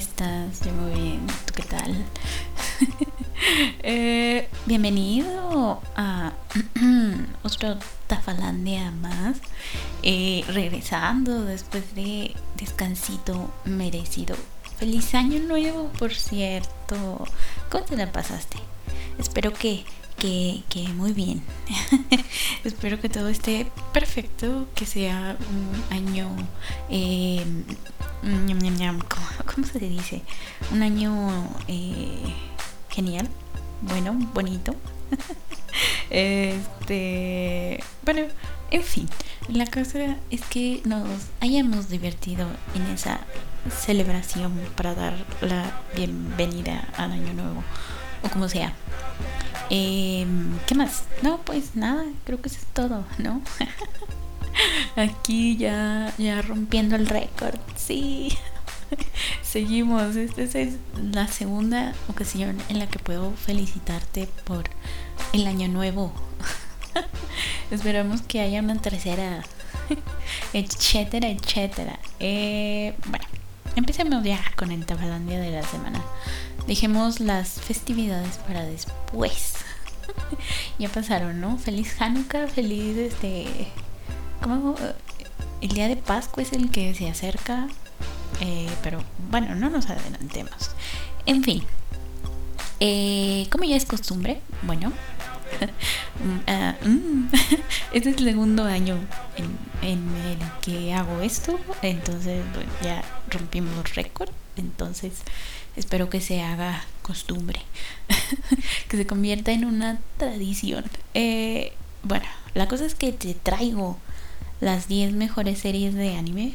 estás? Muy bien, ¿tú qué tal? Eh, bienvenido a otro Tafalandia más. Eh, regresando después de descansito merecido. Feliz año nuevo, por cierto. ¿Cómo te la pasaste? Espero que que, muy bien. Espero que todo esté perfecto, que sea un año... Eh, ¿cómo, se dice? Un año eh, genial, bueno, bonito. este, bueno, en fin, la cosa es que nos hayamos divertido en esa celebración para dar la bienvenida al año nuevo o como sea. Eh, ¿Qué más? No, pues nada, creo que eso es todo, ¿no? Aquí ya, ya rompiendo el récord, sí. Seguimos, esta es la segunda ocasión en la que puedo felicitarte por el año nuevo. Esperamos que haya una tercera, etcétera, etcétera. Eh, bueno, empecemos ya con el tabalandia de la semana. Dejemos las festividades para después. ya pasaron, ¿no? Feliz Hanukkah, feliz este. ¿Cómo? El día de Pascua es el que se acerca. Eh, pero bueno, no nos adelantemos. En fin. Eh, como ya es costumbre, bueno. Ah, mm, este es el segundo año en, el que hago esto. Entonces ya rompimos récord. Entonces espero que se haga costumbre, que se convierta en una tradición. Eh, bueno, la cosa es que te traigo las 10 mejores series de anime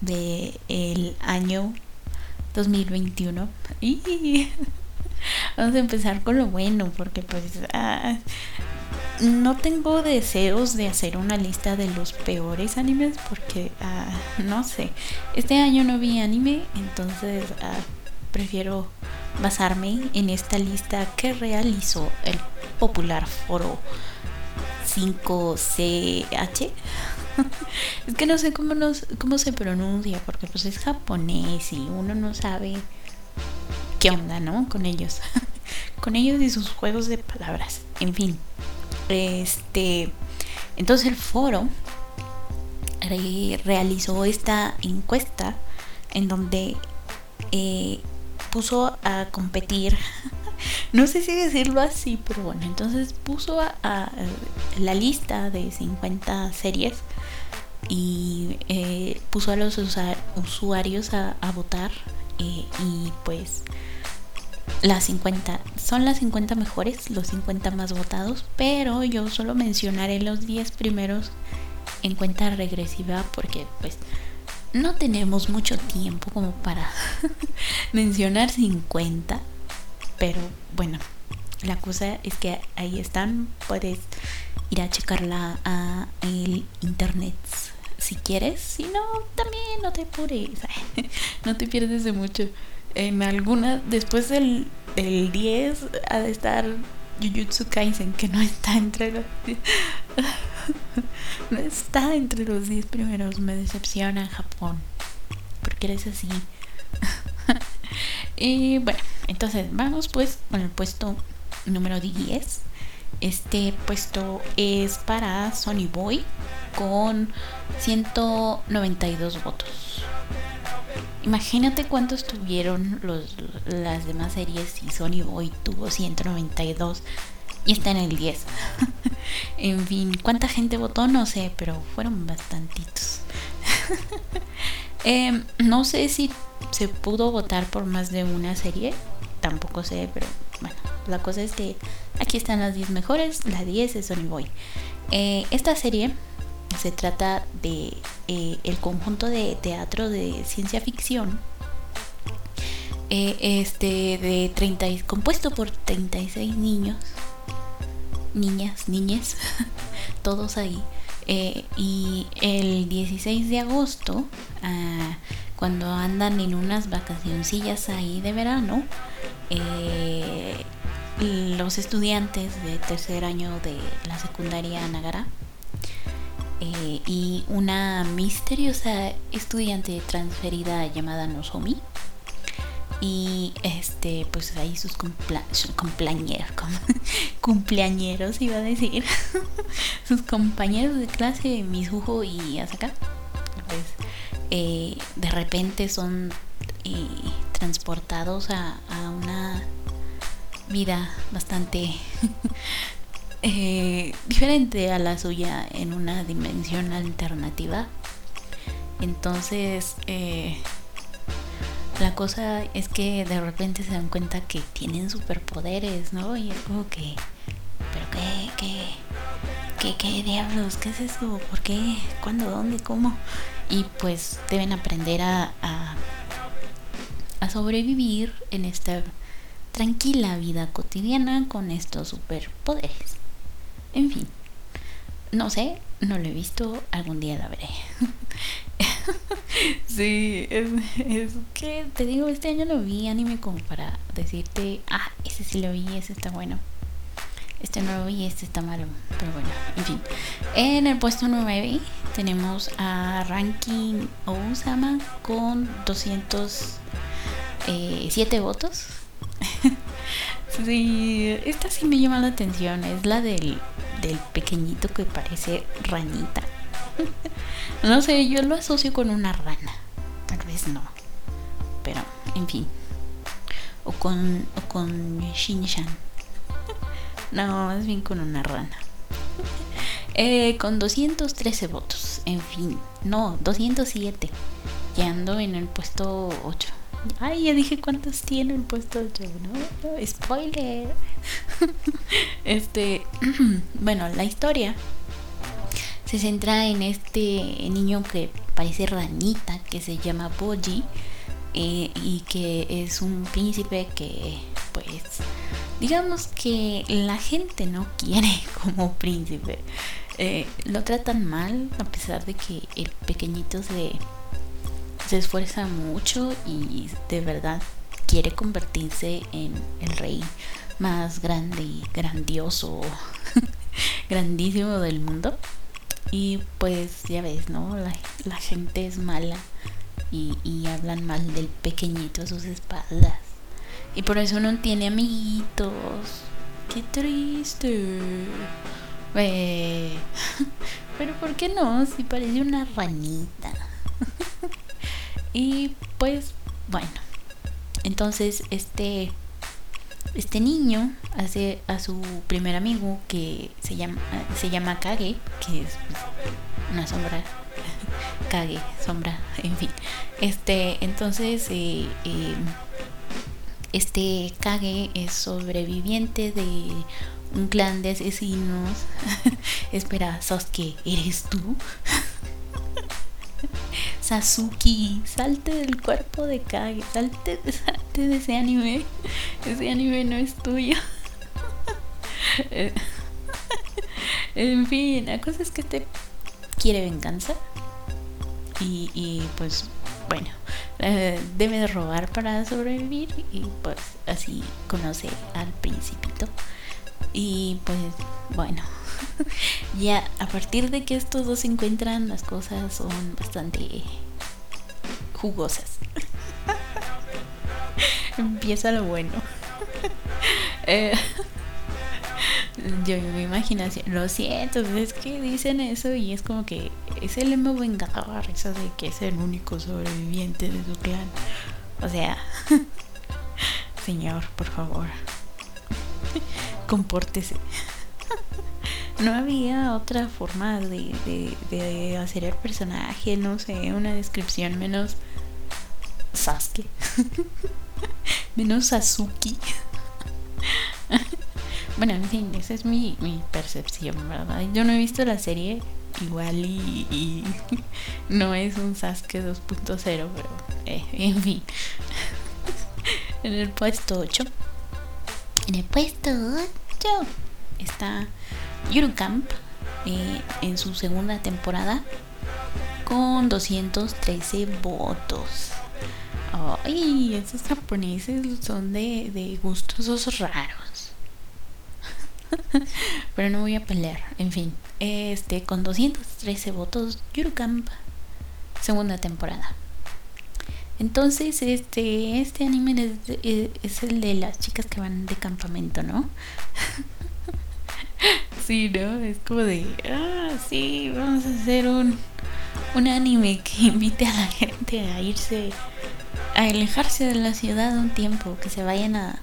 de el año 2021 y vamos a empezar con lo bueno porque pues ah, no tengo deseos de hacer una lista de los peores animes porque ah, no sé este año no vi anime entonces ah, prefiero basarme en esta lista que realizó el popular foro 5CH. es que no sé cómo, nos, cómo se pronuncia, porque pues es japonés y uno no sabe qué onda, ¿no? Con ellos. Con ellos y sus juegos de palabras. En fin. Este. Entonces el foro realizó esta encuesta en donde eh, puso a competir. no sé si decirlo así, pero bueno, entonces puso a, la lista de 50 series y eh, puso a los usuarios a, votar eh, y pues las 50 son las 50 mejores, los 50 más votados, pero yo solo mencionaré los 10 primeros en cuenta regresiva porque pues no tenemos mucho tiempo como para mencionar 50, pero bueno, la cosa es que ahí están, puedes ir a checarla a el internet si quieres, si no, también no te apures, no te pierdes de mucho. En alguna, después del, del 10 ha de estar Jujutsu Kaisen, que no está entre los no está entre los 10 primeros. Me decepciona Japón. Porque eres así. y bueno, entonces vamos pues con el puesto número 10. Este puesto es para Sony Boy con 192 votos. Imagínate cuántos tuvieron los, las demás series y Sony Boy tuvo 192 y está en el 10. en fin, ¿cuánta gente votó? No sé, pero fueron bastantitos. Em, no sé si se pudo votar por más de una serie, tampoco sé, pero bueno, la cosa es que aquí están las 10 mejores, la 10 es Sony Boy. Eh, esta serie se trata de eh, el conjunto de teatro de ciencia ficción eh, este de 30 compuesto por 36 niños niñas, niñes, todos ahí. Eh, y el 16 de agosto, ah, cuando andan en unas vacacioncillas ahí de verano, eh, los estudiantes de tercer año de la secundaria Nagara eh, y una misteriosa estudiante transferida llamada Nozomi. Y este, pues ahí sus cumpleañeros, cumpleañeros iba a decir, sus compañeros de clase, Mizuho y Asaka, pues eh, de repente son eh, transportados a, una vida bastante eh, diferente a la suya en una dimensión alternativa. Entonces, la cosa es que de repente se dan cuenta que tienen superpoderes, ¿no? Y es como que, pero qué, qué, qué, qué diablos, ¿qué es eso? ¿Por qué? ¿Cuándo? ¿Dónde? ¿Cómo? Y pues deben aprender a, a, a sobrevivir en esta tranquila vida cotidiana con estos superpoderes. En fin, no sé, no lo he visto, algún día la veré. sí, es, que te digo, este año lo vi anime como para decirte, ah, ese sí lo vi, ese está bueno. Este no lo vi, este está malo. Pero bueno, en fin. En el puesto 9 tenemos a Ranking Osama con 207 votos. sí, esta sí me llama la atención. Es la del, del pequeñito que parece ranita. no sé, yo lo asocio con una rana. Tal vez no. Pero, en fin. O con, o con Shinshan. no, más bien con una rana. Eh, con 213 votos. En fin. No, 207. Ya ando en el puesto 8. Ay, ya dije cuántos tiene el puesto 8, ¿no? Spoiler. este, bueno, la historia se centra en este niño que parece ranita, que se llama Boji, eh, y que es un príncipe que, pues, digamos que la gente no quiere como príncipe. Eh, lo tratan mal, a pesar de que el pequeñito se, se esfuerza mucho y de verdad quiere convertirse en el rey más grande y grandioso, grandísimo del mundo. Y pues ya ves, ¿no? La, gente es mala y, y, hablan mal del pequeñito a sus espaldas. Y por eso no tiene amiguitos. Qué triste. Pero ¿por qué no? Si parece una ranita. y pues bueno. Entonces este este niño hace a su primer amigo que se llama, se llama Kage, que es una sombra. Kage, sombra, en fin. Este, entonces, eh, eh, este Kage es sobreviviente de un clan de asesinos. Espera, Sasuke, ¿eres tú? Sasuke, salte del cuerpo de Kage, salte, salte de ese anime. Ese anime no es tuyo. en fin, la cosa es que este quiere venganza. Y, pues, bueno, debe de robar para sobrevivir. Y pues así conoce al principito. Y pues, bueno, ya a partir de que estos dos se encuentran, las cosas son bastante jugosas. Empieza lo bueno. Eh, yo mi imaginación, lo siento, es que dicen eso y es como que es el emo vengador, eso de que es el único sobreviviente de su clan. O sea, señor, por favor, compórtese. No había otra forma de, hacer el personaje, no sé, una descripción menos Sasuke. menos Sasuke. bueno, en fin, esa es mi, percepción, ¿verdad? Yo no he visto la serie igual y, no es un Sasuke 2.0, pero eh, en fin. en el puesto 8. En el puesto 8 está Eurocamp eh, en su segunda temporada con 213 votos. Ay, esos japoneses son de, de gustos raros. Pero no voy a pelear. En fin, este con 213 votos, Camp segunda temporada. Entonces, este, este anime es, el de las chicas que van de campamento, ¿no? sí, ¿no? Es como de, ah, sí, vamos a hacer un, un anime que invite a la gente a irse, a alejarse de la ciudad un tiempo, que se vayan a,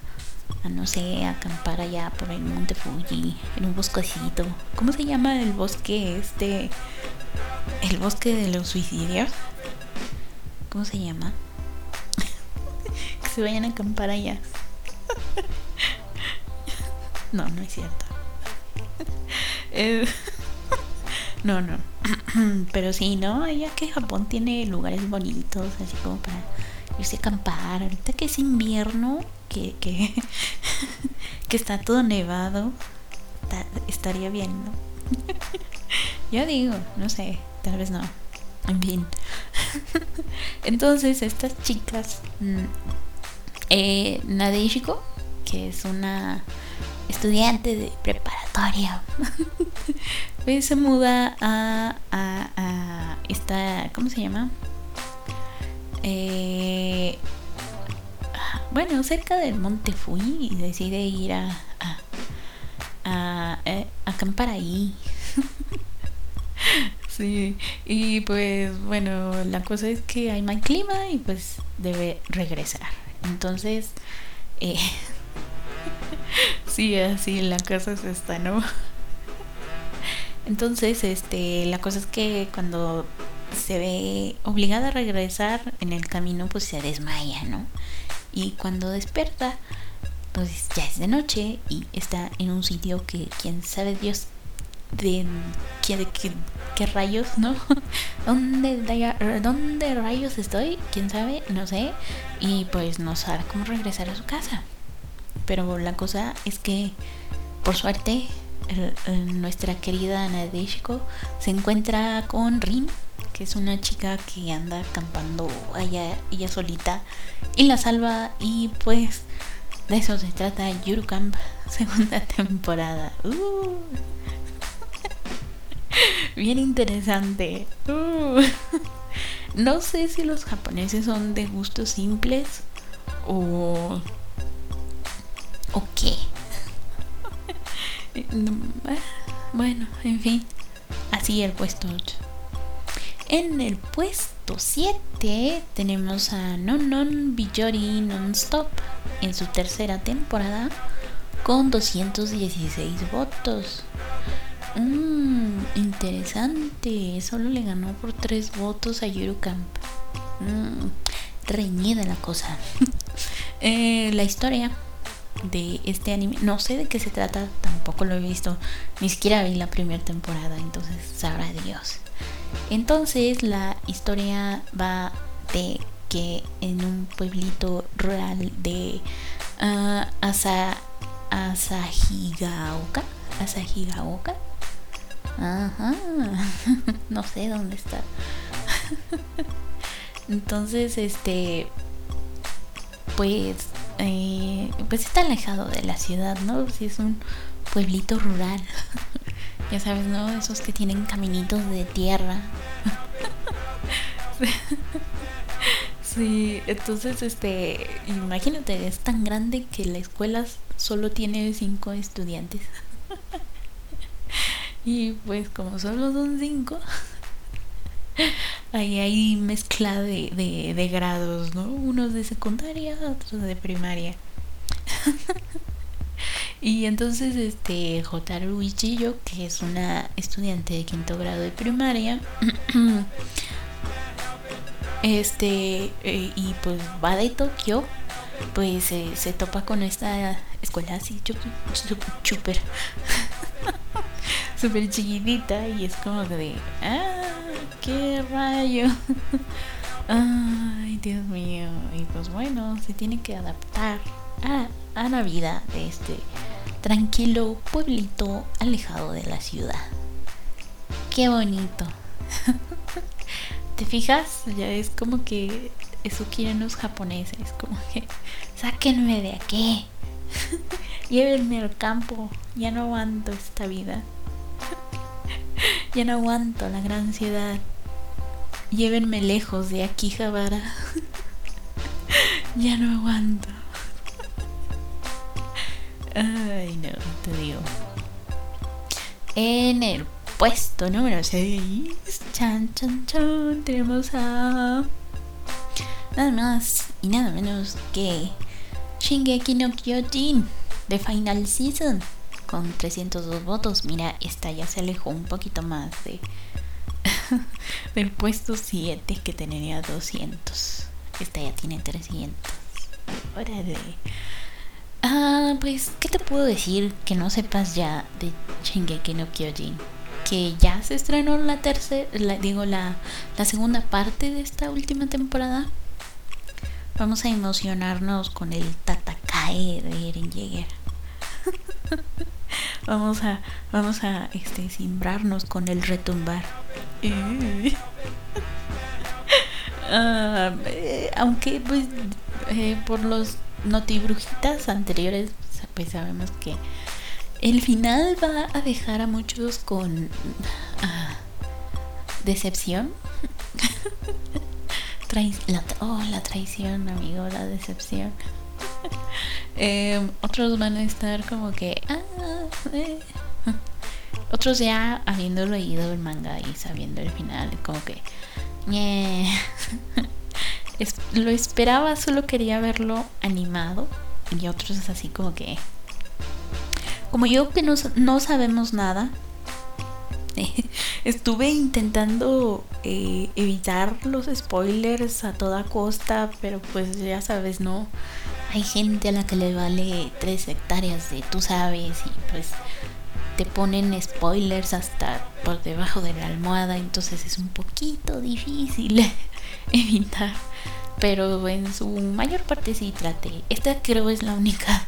a no sé, a acampar allá por el monte Fuji, en un bosquecito. ¿Cómo se llama el bosque este? ¿El bosque de los suicidios? ¿Cómo se llama? que se vayan a acampar allá. no, no es cierto. Eh, no, no. Pero sí, ¿no? Ya que Japón tiene lugares bonitos, así como para irse a acampar. Ahorita que es invierno, que, que, que está todo nevado, estaría bien, ¿no? Yo digo, no sé, tal vez no. En fin. Entonces, estas chicas, mm, eh, Nadeshiko, que es una estudiante de preparatoria, pues se muda a, a, a esta, ¿cómo se llama? Eh, bueno, cerca del monte Fui y decide ir a, a, eh, acampar ahí. Sí, y pues bueno, la cosa es que hay mal clima y pues debe regresar. Entonces, eh, sí, así la casa es esta, ¿no? Entonces, este, la cosa es que cuando se ve obligada a regresar en el camino, pues se desmaya, ¿no? Y cuando despierta, pues ya es de noche y está en un sitio que quién sabe Dios de qué, qué, rayos, ¿no? ¿Dónde, ¿Dónde rayos estoy? ¿Quién sabe? No sé. Y pues no sabe cómo regresar a su casa. Pero la cosa es que, por suerte, nuestra querida Nadeshiko se encuentra con Rin, que es una chica que anda acampando allá ella solita y la salva y pues de eso se trata Yuru Camp segunda temporada. Uh. Bien interesante. Uh. No sé si los japoneses son de gustos simples o... ¿O qué? Bueno, en fin. Así el puesto 8. En el puesto 7 tenemos a Non Non Bijori Non-Stop en su tercera temporada con 216 votos. Mmm, interesante. Solo le ganó por 3 votos a Yurukamp. Mmm, reñida la cosa. Eh, la historia de este anime, no sé de qué se trata, tampoco lo he visto. Ni siquiera vi la primera temporada, entonces sabrá Dios. Entonces la historia va de que en un pueblito rural de uh, Asa, Asahigaoka, Asahigaoka, Ajá. no sé dónde está. Entonces, este. Pues. Eh, pues está alejado de la ciudad, ¿no? Si es un pueblito rural. ya sabes, ¿no? Esos que tienen caminitos de tierra. sí, entonces, este. Imagínate, es tan grande que la escuela solo tiene cinco estudiantes. Y pues como solo son cinco, ahí hay mezcla de, de, grados, ¿no? Unos de secundaria, otros de primaria. y entonces este Jotaru Ichiyo, que es una estudiante de quinto grado de primaria, este eh, y pues va de Tokio, pues eh, se topa con esta escuela así súper súper chiquitita y es como de, ah, qué rayo. Ay, Dios mío. Y pues bueno, se tiene que adaptar a, la vida de este tranquilo pueblito alejado de la ciudad. Qué bonito. ¿Te fijas? Ya es como que eso quieren los japoneses, como que sáquenme de aquí. Llévenme al campo. Ya no aguanto esta vida. ya no aguanto la gran ciudad. Llévenme lejos de aquí, Javara. ya no aguanto. Ay, no, te digo. En el puesto número 6, chan, chan, chan, tenemos a nada más y nada menos que Shingeki no Kyojin de Final Season con 302 votos. Mira, esta ya se alejó un poquito más de del puesto 7 que tenía 200. Esta ya tiene 300. Órale. Ah, pues, ¿qué te puedo decir que no sepas ya de Shingeki no Kyojin? Que ya se estrenó la tercera, digo, la, la segunda parte de esta última temporada. Vamos a emocionarnos con el Tatakae de Eren Jäger. vamos a, vamos a este, simbrarnos con el retumbar. Ah, eh, aunque pues eh, por los notibrujitas anteriores, pues sabemos que el final va a dejar a muchos con ah, decepción. la, oh, la traición, amigo, la decepción. Em, otros van a estar como que. Ah, eh. Otros ya habiendo leído el manga y sabiendo el final, como que. lo esperaba, solo quería verlo animado. Y otros así como que... Como yo que no, no sabemos nada, estuve intentando eh, evitar los spoilers a toda costa, pero pues ya sabes, ¿no? Hay gente a la que le vale tres hectáreas de tú sabes y pues te ponen spoilers hasta por debajo de la almohada, entonces es un poquito difícil evitar pero en su mayor parte sí traté. Esta creo es la única.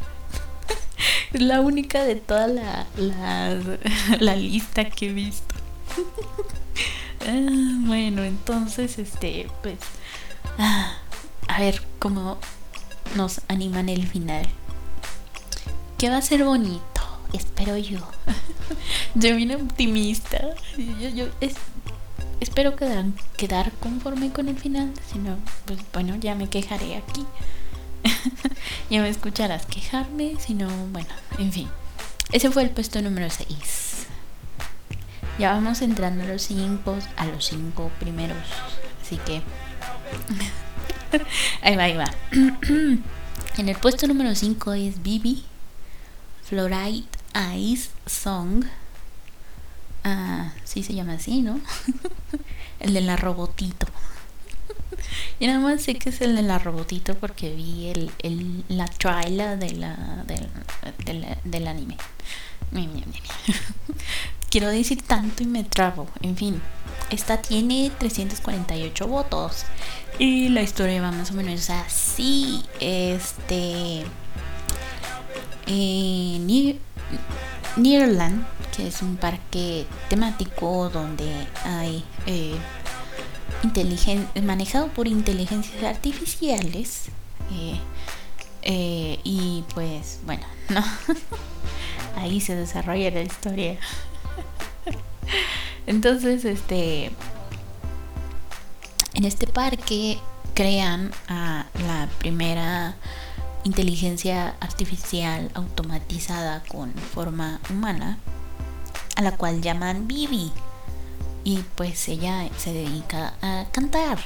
es la única de toda la, la, lista que he visto. Ah, bueno, entonces, este, pues. Ah, a ver cómo nos animan el final. Que va a ser bonito, espero yo. yo vine optimista. Yo, yo, es, espero quedar, conforme con el final. Si no, pues bueno, ya me quejaré aquí. ya me escucharás quejarme. Si no, bueno, en fin. Ese fue el puesto número 6. Ya vamos entrando a los 5 a los 5 primeros. Así que. ahí va, ahí va. en el puesto número 5 es Bibi. Fluoride Ice Song. Ah, sí se llama así, ¿no? el de la robotito. Y nada más sé que es el de la robotito porque vi el, el la trailer de la, del, del anime. Quiero decir tanto y me trabo. En fin, esta tiene 348 votos. Y la historia va más o menos así. Este. En Nearland que es un parque temático donde hay eh, manejado por inteligencias artificiales. Eh, eh, y pues bueno, no. ahí se desarrolla la historia. Entonces, este. En este parque crean a la primera inteligencia artificial automatizada con forma humana a la cual llaman Bibi. Y pues ella se dedica a cantar.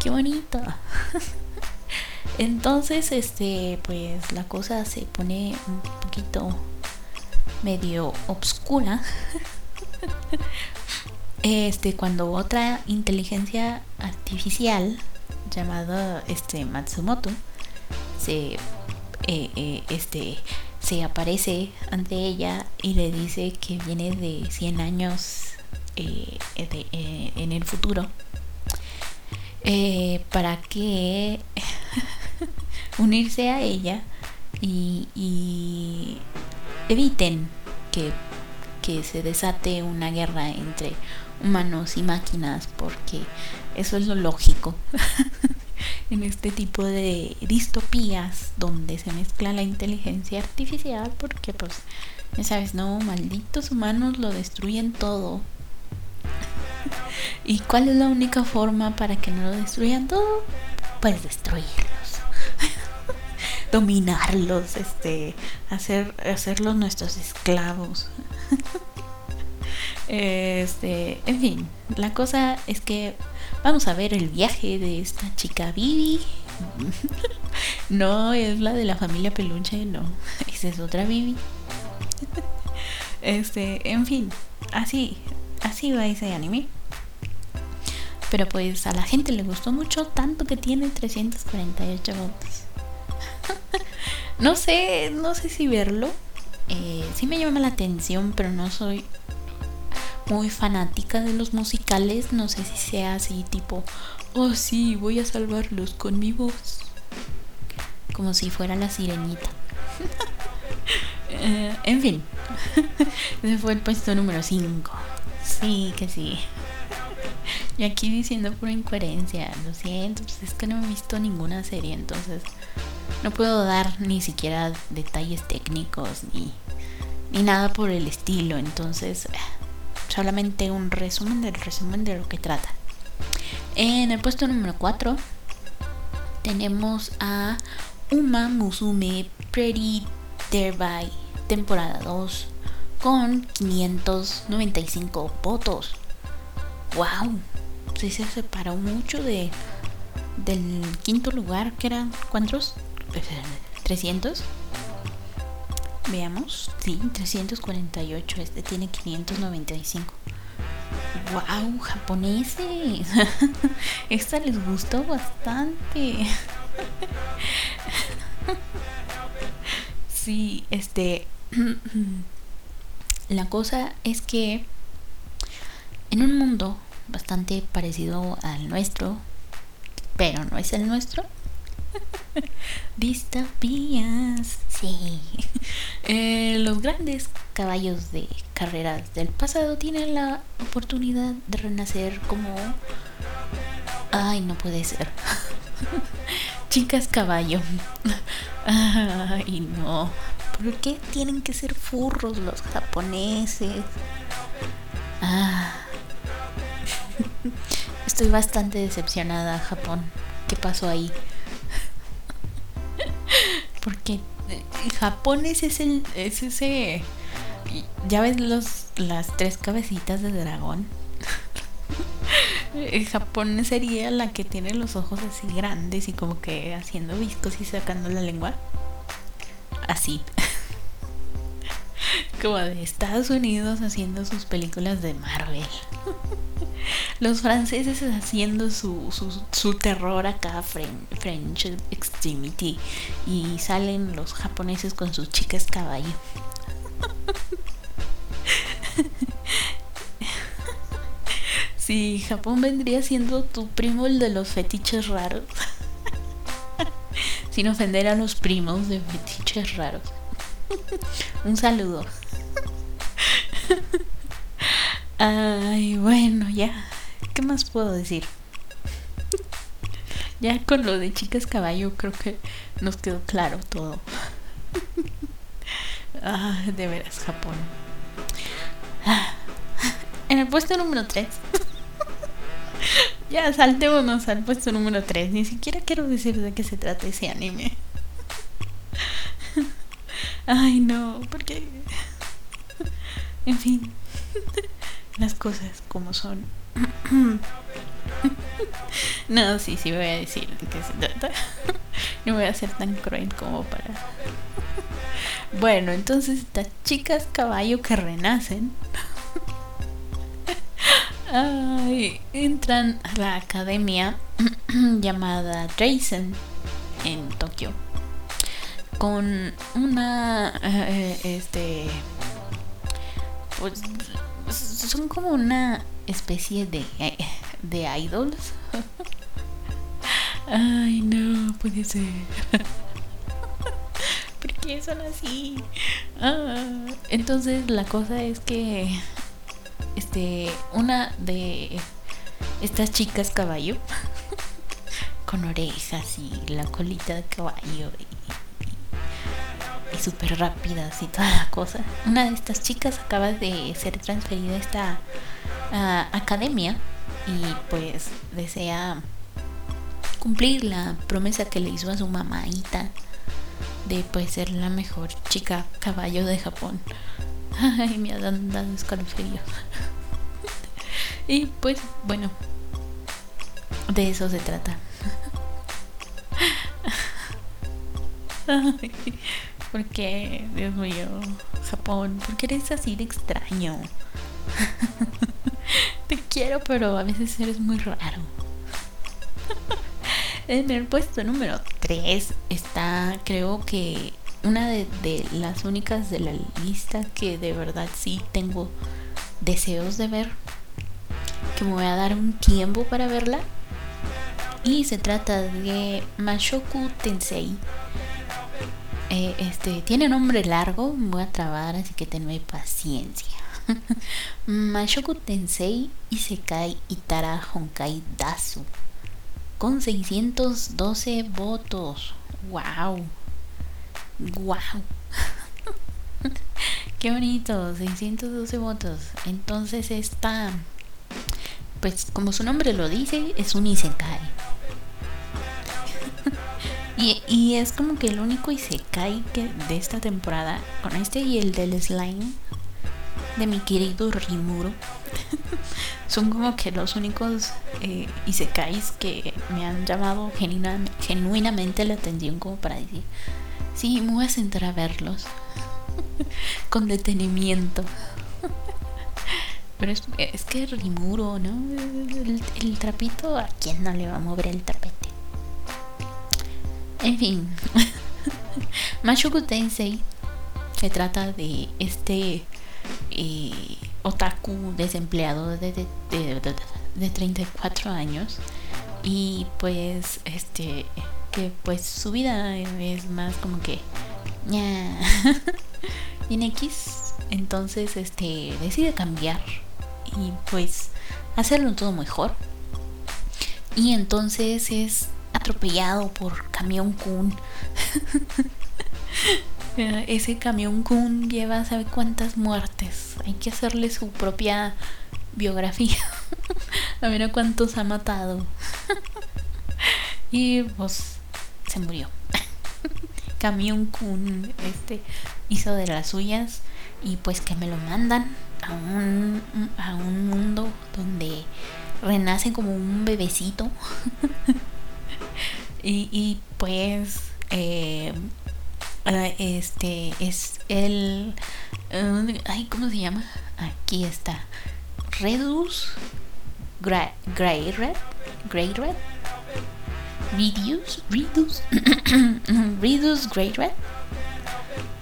Qué bonito. Entonces, este, pues la cosa se pone un poquito medio obscura. Este, cuando otra inteligencia artificial llamada este Matsumoto se eh, eh, este se aparece ante ella y le dice que viene de 100 años eh, en el futuro para que unirse a ella y, eviten que, que se desate una guerra entre humanos y máquinas porque eso es lo lógico en este tipo de distopías donde se mezcla la inteligencia artificial porque pues ya sabes, no, malditos humanos lo destruyen todo. ¿Y cuál es la única forma para que no lo destruyan todo? Pues destruirlos. Dominarlos, este, hacer, hacerlos nuestros esclavos. Este, en fin, la cosa es que vamos a ver el viaje de esta chica Vivi. no es la de la familia Peluche, no. Esa es otra Vivi. este, en fin, así, así va ese anime. Pero pues a la gente le gustó mucho, tanto que tiene 348 votos. no sé, no sé si verlo. Eh, sí me llama la atención, pero no soy muy fanática de los musicales. No sé si sea así tipo, oh sí, voy a salvarlos con mi voz. Como si fuera la sirenita. Eh, en fin, ese fue el puesto número 5. Sí, que sí. Y aquí diciendo por incoherencia, lo siento, pues es que no he visto ninguna serie, entonces no puedo dar ni siquiera detalles técnicos ni, ni nada por el estilo, entonces solamente un resumen del resumen de lo que trata. En el puesto número 4 tenemos a Uma Musume Pretty Derby, temporada 2, con 595 votos. ¡Wow! Sí se separó mucho de del quinto lugar, que eran ¿cuántos? ¿300? Veamos. Sí, 348. Este tiene 595. ¡Wow! Japoneses. Esta les gustó bastante. sí, este. La cosa es que en un mundo bastante parecido al nuestro, pero no es el nuestro, Distopías, sí. Eh, los grandes caballos de carreras del pasado tienen la oportunidad de renacer como... Ay, no puede ser. Chicas caballo. Ay, no. ¿Por qué tienen que ser furros los japoneses? Ah. Estoy bastante decepcionada, Japón. ¿Qué pasó ahí? Porque eh, Japón es ese, es ese. Ya ves los, las tres cabecitas de dragón. Japón sería la que tiene los ojos así grandes y como que haciendo viscos y sacando la lengua. Así. como de Estados Unidos haciendo sus películas de Marvel los franceses haciendo su, su, terror acá, French Extremity, y salen los japoneses con sus chicas caballo. Sí, Japón vendría siendo tu primo el de los fetiches raros. Sin ofender a los primos de fetiches raros. Un saludo. Ay, bueno, ya. ¿Qué más puedo decir? ya con lo de chicas caballo creo que nos quedó claro todo. ah, de veras, Japón. en el puesto número 3. ya, saltémonos al puesto número 3. Ni siquiera quiero decir de qué se trata ese anime. Ay, no, porque... en fin las cosas como son. no, sí, sí voy a decir no voy a ser tan cruel como para... bueno, entonces estas chicas caballo que renacen. Entran a la academia llamada Drazen en Tokio con una eh, este pues son como una especie de, de idols. Ay, no, puede ser. ¿Por qué son así? Ah, entonces la cosa es que este una de estas chicas caballo con orejas y la colita de caballo súper rápidas y toda la cosa. Una de estas chicas acaba de ser transferida a esta academia y pues desea cumplir la promesa que le hizo a su mamaita de pues ser la mejor chica caballo de Japón. Ay, me ha dado escalofrío. y pues bueno, de eso se trata. porque, Dios mío, Japón, ¿por qué eres así de extraño? Te quiero, pero a veces eres muy raro. en el puesto número 3 está, creo que, una de, de, las únicas de la lista que de verdad sí tengo deseos de ver. Que me voy a dar un tiempo para verla. Y se trata de Mashoku Tensei. Eh, este tiene nombre largo, voy a trabar, así que tenme paciencia. Mashoku Tensei Isekai Itara Honkai Dasu. Con 612 votos. ¡Wow! ¡Wow! Qué bonito, 612 votos. Entonces esta, pues como su nombre lo dice, es un Isekai. Y, es como que el único Isekai que de esta temporada, con este y el del slime, de mi querido Rimuro, son como que los únicos eh, Isekais que me han llamado genuinamente la atención como para decir, sí, me voy a sentar a verlos con detenimiento. Pero es, es, que Rimuro, ¿no? El, trapito, ¿a quién no le va a mover el tapete? En fin. Mashoku Tensei se trata de este eh, otaku desempleado de, de, de, 34 años. Y pues este que pues su vida es más como que en X. Entonces este decide cambiar y pues hacerlo todo mejor. Y entonces es atropellado por camión Kun. Ese camión Kun lleva sabe cuántas muertes hay que hacerle su propia biografía. A ver a cuántos ha matado. Y pues se murió. Camión Kun este hizo de las suyas y pues que me lo mandan a un, a un mundo donde renace como un bebecito y, y, pues eh, este es el ay cómo se llama aquí está. Redus Grey Red Grey Red. Reduce Reduce Reduce Grey Red.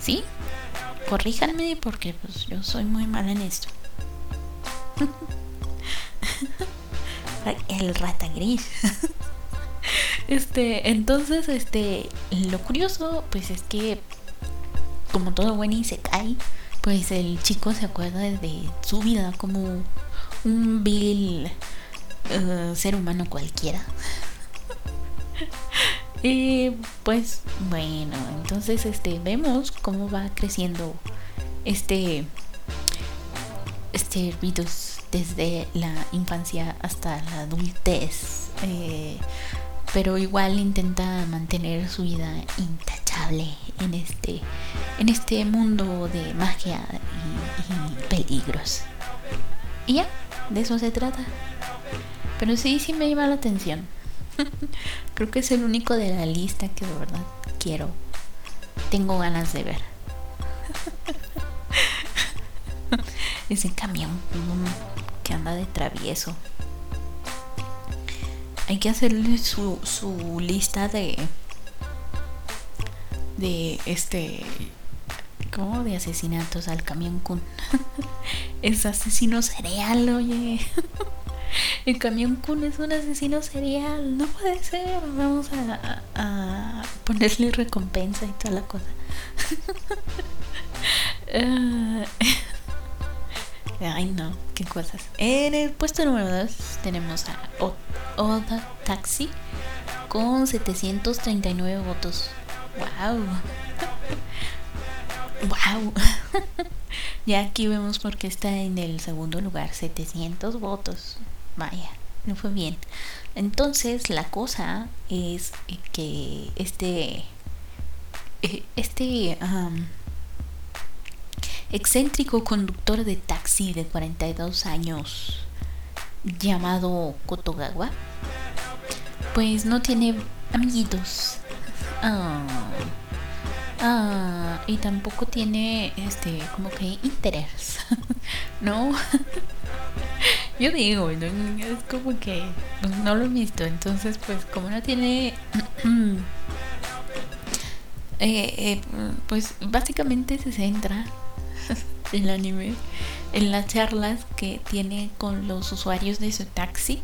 Sí corríjanme porque pues yo soy muy mal en esto. El rata gris este, entonces, este, lo curioso, pues es que, como todo buen y se cae, pues el chico se acuerda de su vida como un vil uh, ser humano cualquiera. y pues, bueno, entonces, este, vemos cómo va creciendo este, este virus desde la infancia hasta la adultez. Eh, pero igual intenta mantener su vida intachable en este, en este mundo de magia y, peligros. Y ya, de eso se trata. Pero sí, sí me llama la atención. Creo que es el único de la lista que de verdad quiero. Tengo ganas de ver. Ese camión que anda de travieso hay que hacerle su, su lista de de este como de asesinatos al camión Kun. Es asesino serial oye. El camión Kun es un asesino serial. No puede ser. Vamos a, ponerle recompensa y toda la cosa. Uh, Ay, no, qué cosas. En el puesto número 2 tenemos a Oda Taxi con 739 votos. ¡Wow! ¡Wow! ya aquí vemos por qué está en el segundo lugar, 700 votos. Vaya, no fue bien. Entonces la cosa es que este eh, este excéntrico conductor de taxi de 42 años llamado Kotogawa pues no tiene amiguitos. Ah, ah, y tampoco tiene este como que interés. ¿No? Yo digo, es como que no lo he visto, entonces pues como no tiene eh, eh, pues básicamente se centra el anime en las charlas que tiene con los usuarios de su taxi.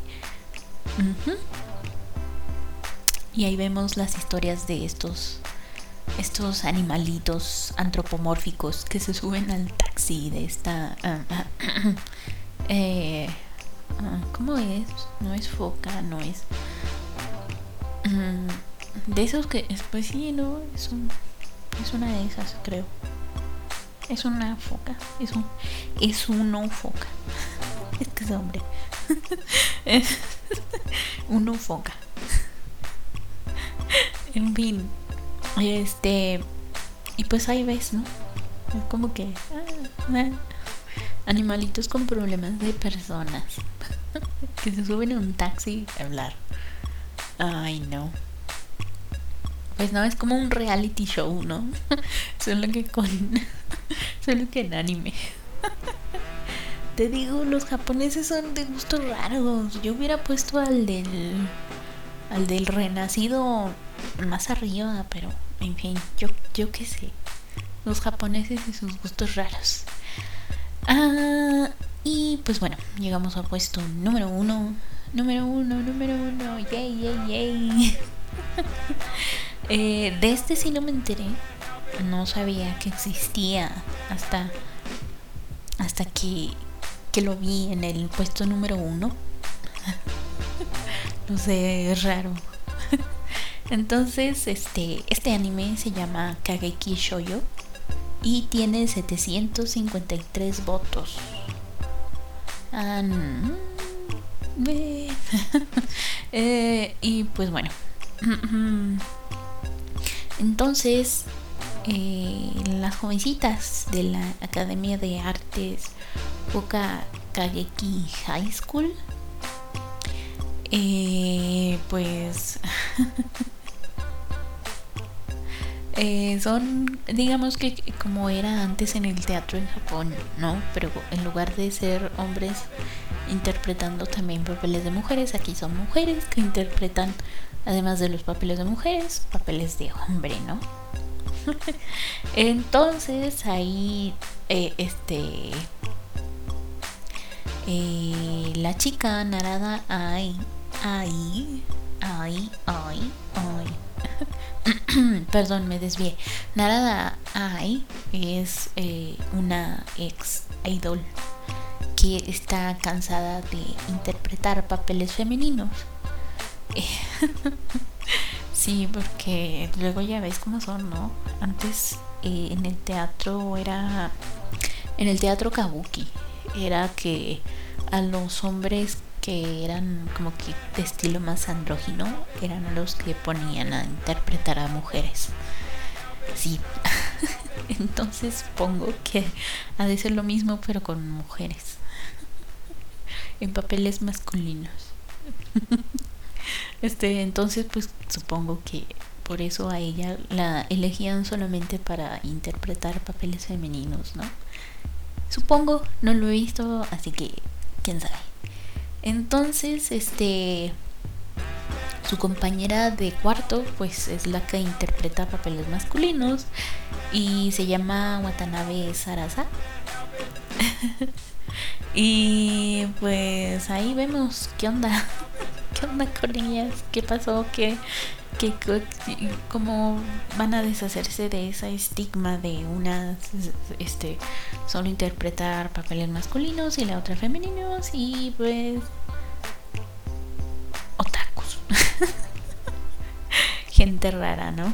Y ahí vemos las historias de estos estos animalitos antropomórficos que se suben al taxi de esta ah, ah, eh, ah, ¿cómo es? no es foca no es mm, de esos que pues sí no es un es una de esas creo es una foca es un es uno foca es que es hombre es uno foca en fin. Este. Y pues ahí ves, ¿no? Es como que. Ah, animalitos con problemas de personas. que se suben a un taxi a hablar. Ay, no. Pues no, es como un reality show, ¿no? Solo que con. Solo que en anime. Te digo, los japoneses son de gustos raros. Yo hubiera puesto al del. Al del renacido más arriba, pero en fin, yo, yo qué sé. Los japoneses y sus gustos raros. Ah, y pues bueno, llegamos al puesto número uno. Número uno, número uno. Yay, yay, yay. eh, de este sí no me enteré. No sabía que existía hasta, hasta que, que lo vi en el puesto número uno. no sé, es raro. Entonces, este, este anime se llama Kageki Shoyo y tiene 753 votos. Ah, eh, y pues bueno. Entonces, eh, las jovencitas de la Academia de Artes Oka Kageki High School, eh, pues Eh, son, digamos que como era antes en el teatro en Japón, ¿no? Pero en lugar de ser hombres interpretando también papeles de mujeres, aquí son mujeres que interpretan, además de los papeles de mujeres, papeles de hombre, ¿no? Entonces ahí, eh, este, eh, la chica Narada, ay, ay, ay, ay, ay Perdón, me desvié. Narada Ai es eh, una ex idol que está cansada de interpretar papeles femeninos. sí, porque luego ya ves cómo son, ¿no? Antes eh, en el teatro era. En el teatro kabuki era que a los hombres que eran como que de estilo más andrógino eran los que ponían a interpretar a mujeres. Sí. Entonces pongo que ha de ser lo mismo pero con mujeres. en papeles masculinos. este, entonces pues supongo que por eso a ella la elegían solamente para interpretar papeles femeninos, ¿no? Supongo, no lo he visto, así que quién sabe. Entonces, este su compañera de cuarto pues es la que interpreta papeles masculinos y se llama Watanabe Sarasa. y pues ahí vemos qué onda, qué onda con ellas, qué pasó, qué, qué, cómo van a deshacerse de ese estigma de una este solo interpretar papeles masculinos y la otra femeninos y pues otakus gente rara, ¿no?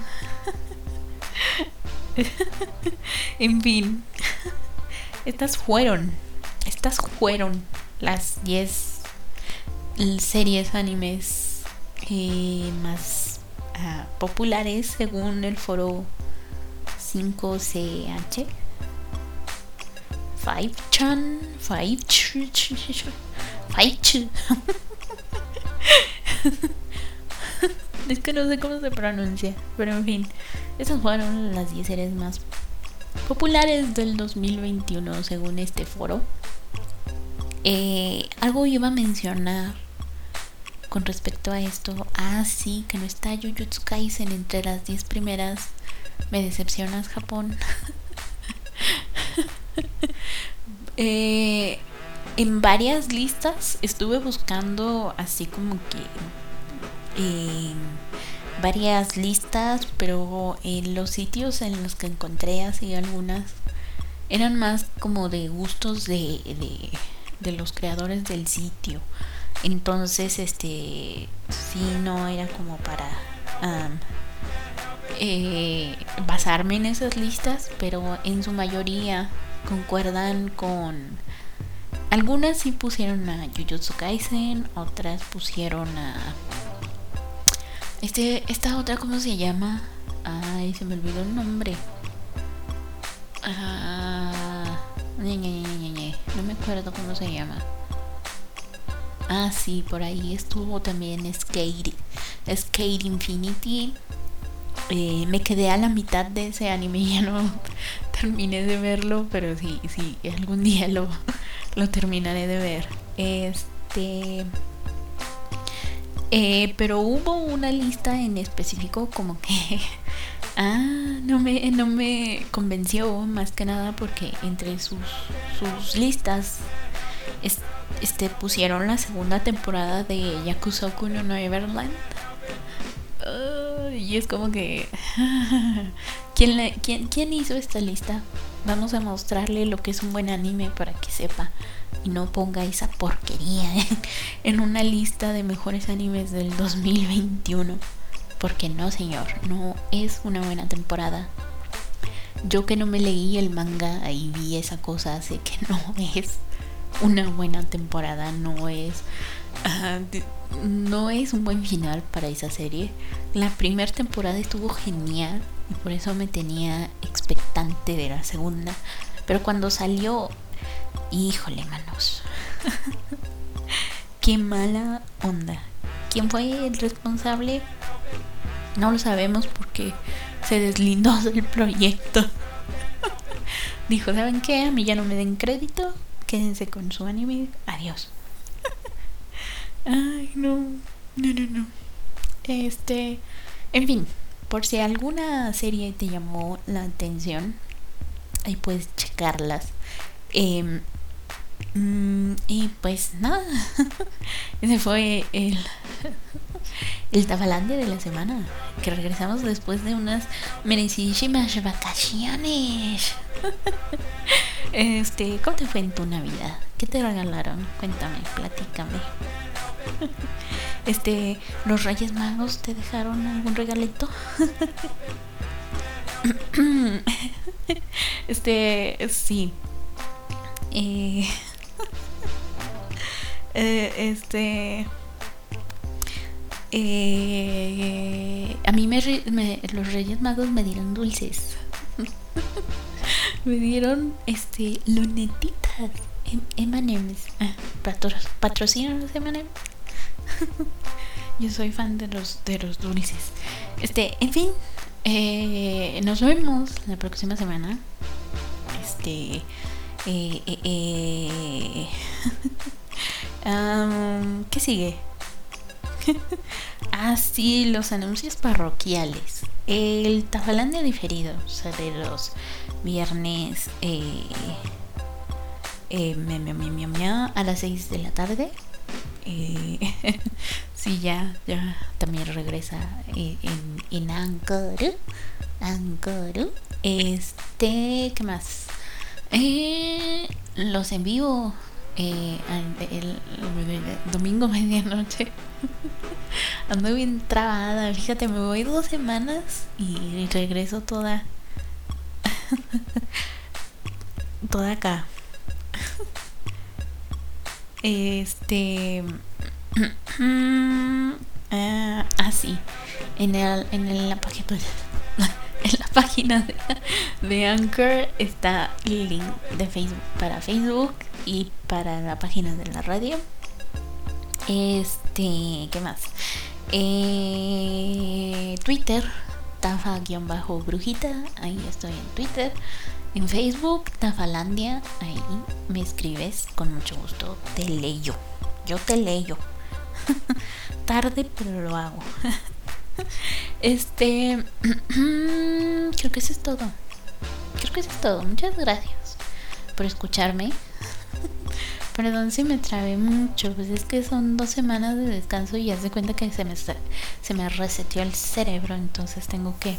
en fin, estas fueron, estas fueron las 10 series animes eh, más ah, populares según el foro 5CH. 5chan, 5 es que no sé cómo se pronuncia, pero en fin, esas fueron las 10 series más populares del 2021 según este foro. Eh, algo iba a mencionar con respecto a esto. Ah, sí, que no está Jujutsu Kaisen entre las 10 primeras. Me decepcionas, Japón. eh, en varias listas estuve buscando así como que en varias listas, pero en los sitios en los que encontré así algunas eran más como de gustos de, de los creadores del sitio. Entonces, este, sí, no era como para eh, basarme en esas listas, pero en su mayoría concuerdan con algunas sí pusieron a Jujutsu Kaisen, otras pusieron a este esta otra cómo se llama? Ay, se me olvidó el nombre. Ah, no me acuerdo cómo se llama. Ah, sí, por ahí estuvo también Skate, Skate Infinity. Eh, me quedé a la mitad de ese anime, ya no terminé de verlo, pero sí, sí, algún día lo, lo terminaré de ver. Este. Eh, pero hubo una lista en específico como que. ah, no me, no me convenció más que nada porque entre sus, sus listas este, pusieron la segunda temporada de Yakusoku no Neverland. y es como que. ¿Quién, quién, ¿Quién hizo esta lista? Vamos a mostrarle lo que es un buen anime para que sepa y no ponga esa porquería en una lista de mejores animes del 2021. Porque no, señor, no es una buena temporada. Yo que no me leí el manga y vi esa cosa, sé que no es una buena temporada, no es... Ah, no es un buen final para esa serie. La primera temporada estuvo genial y por eso me tenía expectante de la segunda. Pero cuando salió, híjole, manos. Qué mala onda. ¿Quién fue el responsable? No lo sabemos porque se deslindó del proyecto. Dijo, ¿saben qué? A mí ya no me den crédito. Quédense con su anime. Adiós. Ay, no. No, no, no. Este. En fin, por si alguna serie te llamó la atención, ahí puedes checarlas. Mm, y pues nada. Ese fue el. El Tafalandia de la semana. Que regresamos después de unas merecidísimas vacaciones. Este, ¿cómo te fue en tu Navidad? ¿Qué te regalaron? Cuéntame, platícame. Este, ¿los Reyes Magos te dejaron algún regalito? Este, sí. Eh, eh, este. Eh, a mí me, los Reyes Magos me dieron dulces. me dieron este lunetitas M&M's. Ah, patrocinan los M&M's. Yo soy fan de los de los dulces. Este, en fin, eh, nos vemos la próxima semana. Este, eh, eh, eh ¿Qué sigue? ah, sí, los anuncios parroquiales. El Tafalandia diferido sale los viernes eh, eh, a las 6 de la tarde. Eh, sí, ya, ya también regresa en, en Anchor. Anchor. Este, ¿qué más? Eh, los en vivo eh, el, domingo medianoche. Ando bien trabada. Fíjate, me voy dos semanas y regreso toda. toda acá. Este. ah, sí. En, el, en la. En la página de, de Anchor está el link de Facebook para Facebook y para la página de la radio. Este, ¿qué más? Eh, Twitter, Tafa-brujita, ahí estoy en Twitter. En Facebook, Tafalandia, ahí me escribes con mucho gusto. Te leyo. Yo te leyo. Tarde, pero lo hago. este. creo que eso es todo. Creo que eso es todo. Muchas gracias por escucharme. Perdón si me trabé mucho, pues es que son dos semanas de descanso y ya se cuenta que se me, se me reseteó el cerebro, entonces tengo que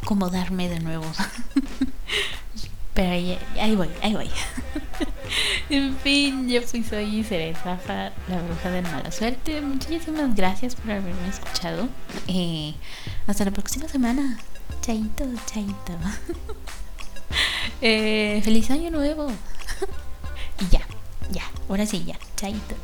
acomodarme de nuevo. Pero ahí, voy, ahí voy. en fin, yo fui soy Cerezafa, la bruja de mala suerte. Muchísimas gracias por haberme escuchado. Eh, hasta la próxima semana. Chaito, chaito. eh, feliz año nuevo. y ya, ya, ahora sí, ya. Chaito.